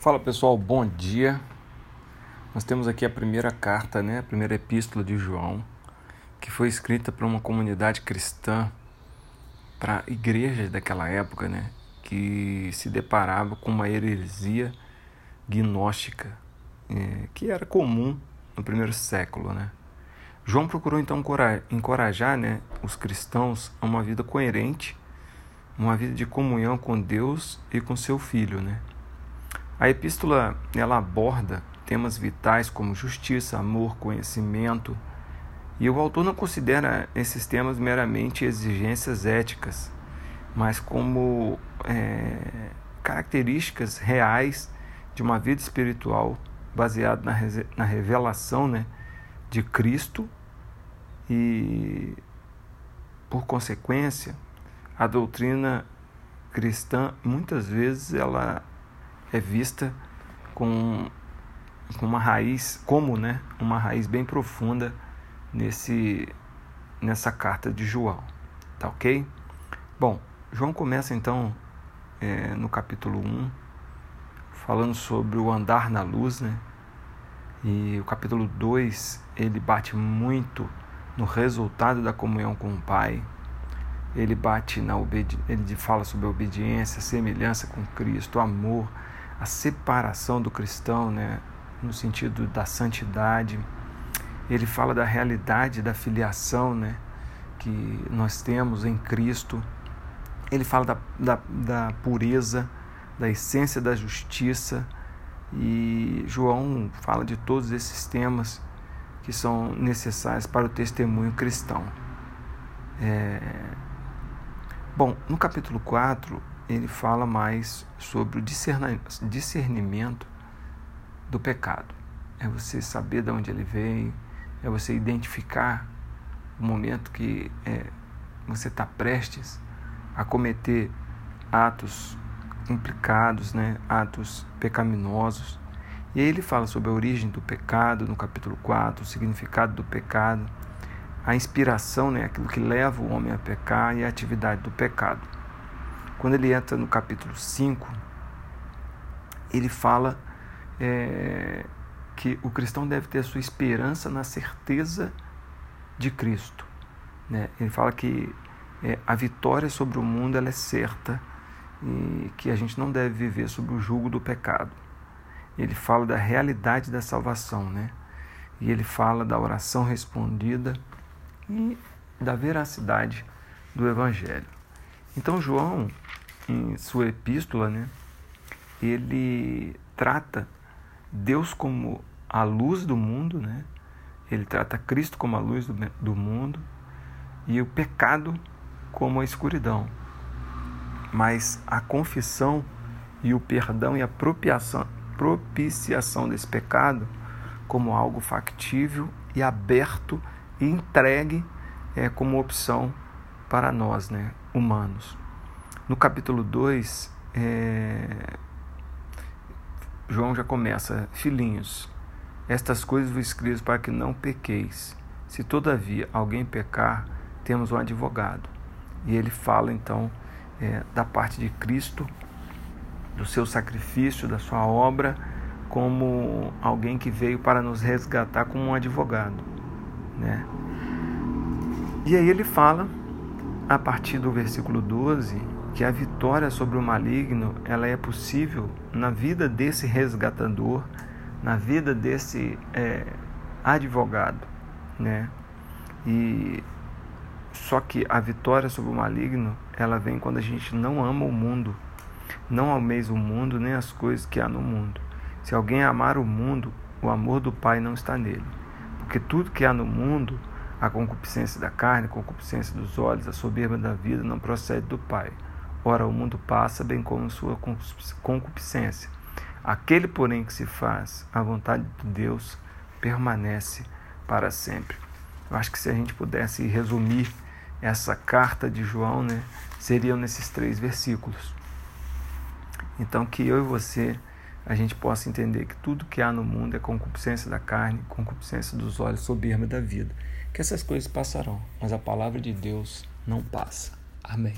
Fala pessoal, bom dia. Nós temos aqui a primeira carta, né, a primeira epístola de João, que foi escrita para uma comunidade cristã, para igrejas daquela época, né, que se deparava com uma heresia gnóstica, é, que era comum no primeiro século, né. João procurou então encorajar, né, os cristãos a uma vida coerente, uma vida de comunhão com Deus e com seu Filho, né. A epístola ela aborda temas vitais como justiça, amor, conhecimento, e o autor não considera esses temas meramente exigências éticas, mas como é, características reais de uma vida espiritual baseada na, na revelação né, de Cristo e, por consequência, a doutrina cristã muitas vezes ela é vista com, uma raiz, como né, uma raiz bem profunda nesse, nessa carta de João. Tá ok? Bom, João começa então é, no capítulo 1, falando sobre o andar na luz, né? E o capítulo 2 ele bate muito no resultado da comunhão com o Pai. Ele bate na obedi ele fala sobre a obediência, semelhança com Cristo, amor, a separação do cristão, né, no sentido da santidade. Ele fala da realidade da filiação, né, que nós temos em Cristo. Ele fala da, da, da pureza, da essência da justiça. E João fala de todos esses temas que são necessários para o testemunho cristão. É... Bom, no capítulo 4, ele fala mais sobre o discernimento do pecado. É você saber de onde ele veio, é você identificar o momento que é, você está prestes a cometer atos implicados, né, atos pecaminosos. E aí ele fala sobre a origem do pecado no capítulo 4, o significado do pecado, a inspiração, né, aquilo que leva o homem a pecar e a atividade do pecado. Quando ele entra no capítulo 5, ele fala é, que o cristão deve ter a sua esperança na certeza de Cristo. Né? Ele fala que é, a vitória sobre o mundo ela é certa e que a gente não deve viver sob o jugo do pecado. Ele fala da realidade da salvação, né? E ele fala da oração respondida e da veracidade do Evangelho. Então, João, em sua epístola, né, ele trata Deus como a luz do mundo, né? ele trata Cristo como a luz do, do mundo e o pecado como a escuridão. Mas a confissão e o perdão e a propiciação, desse pecado como algo factível e aberto e entregue é, como opção para nós, né, humanos. No capítulo 2, é... João já começa: Filhinhos, estas coisas vos escrevo para que não pequeis. Se todavia alguém pecar, temos um advogado. E ele fala então é, da parte de Cristo, do seu sacrifício, da sua obra, como alguém que veio para nos resgatar como um advogado. Né? E aí ele fala a partir do versículo 12, que a vitória sobre o maligno ela é possível na vida desse resgatador, na vida desse é, advogado, né? E só que a vitória sobre o maligno ela vem quando a gente não ama o mundo, não almeja o mundo nem as coisas que há no mundo. Se alguém amar o mundo, o amor do Pai não está nele, porque tudo que há no mundo a concupiscência da carne, a concupiscência dos olhos, a soberba da vida não procede do Pai. Ora, o mundo passa, bem como sua concupiscência. Aquele, porém, que se faz a vontade de Deus permanece para sempre. Eu acho que se a gente pudesse resumir essa carta de João, né, seriam nesses três versículos. Então, que eu e você a gente possa entender que tudo que há no mundo é concupiscência da carne, concupiscência dos olhos, soberba da vida que essas coisas passarão, mas a palavra de Deus não passa. Amém.